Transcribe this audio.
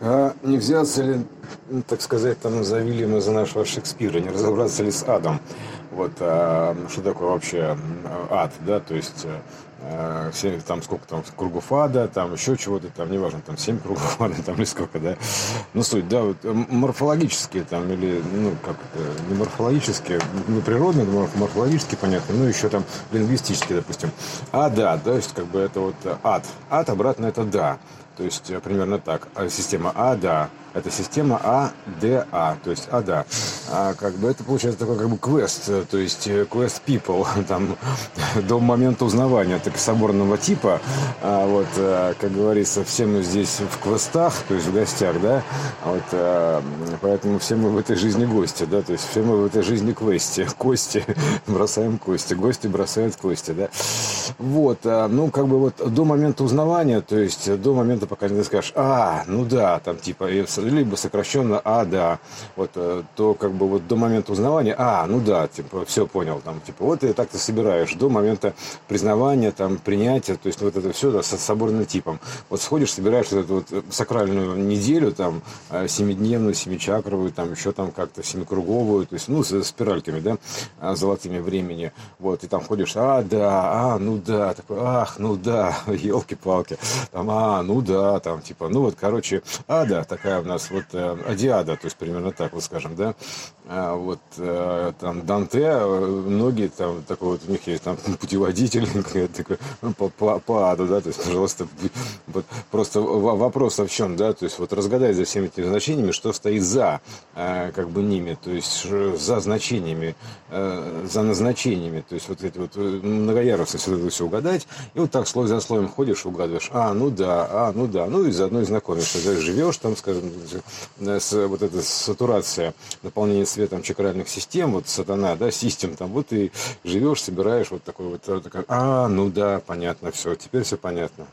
А не взяться ли, ну, так сказать, там за Вильяма, за нашего Шекспира, не разобраться ли с адом? Вот, а, что такое вообще ад, да, то есть э, все, там сколько там кругов ада, там еще чего-то, там неважно, там семь кругов ада, там или сколько, да. Ну, суть, да, вот морфологические там, или, ну, как не морфологические, не природные, морфологические, понятно, ну, еще там лингвистические, допустим. А, да, то есть, как бы это вот ад. Ад обратно это да. То есть э, примерно так. А система А, да. Это система А, Д, А. То есть А, да. А как бы это получается такой как бы квест. Э, то есть квест э, people. Там до момента узнавания так соборного типа. А вот, как говорится, все мы здесь в квестах, то есть в гостях, да. А вот, поэтому все мы в этой жизни гости, да. То есть все мы в этой жизни квесте. Кости. Бросаем кости. Гости бросают кости, да. Вот. Ну, как бы вот до момента узнавания, то есть до момента пока не скажешь, а, ну да, там типа, либо сокращенно, а, да, вот, э, то как бы вот до момента узнавания, а, ну да, типа, все понял, там, типа, вот и так ты собираешь, до момента признавания, там, принятия, то есть вот это все, да, с соборным типом. Вот сходишь, собираешь вот эту вот сакральную неделю, там, э, семидневную, семичакровую, там, еще там как-то семикруговую, то есть, ну, с спиральками, да, золотыми времени, вот, и там ходишь, а, да, а, ну да, такой, ах, ну да, елки-палки, там, а, ну да, да, там, типа, ну вот, короче, ада такая у нас, вот, э, адиада, то есть примерно так вот скажем, да, а, вот, э, там, Данте, э, многие там, такой вот, у них есть там путеводитель, такой, ну, по, по, по аду, да, то есть, пожалуйста, вот, просто вопрос в чем, да, то есть, вот разгадай за всеми этими значениями, что стоит за, как бы, ними, то есть, за значениями, за назначениями, то есть, вот эти вот многоярусность, вот это все угадать, и вот так слой за слоем ходишь, угадываешь, а, ну да, а, ну да, ну и заодно и знакомишься, живешь там, скажем, с, вот эта сатурация, наполнение светом чакральных систем, вот сатана, да, систем там, вот и живешь, собираешь вот такой вот, такой, а, ну да, понятно, все, теперь все понятно.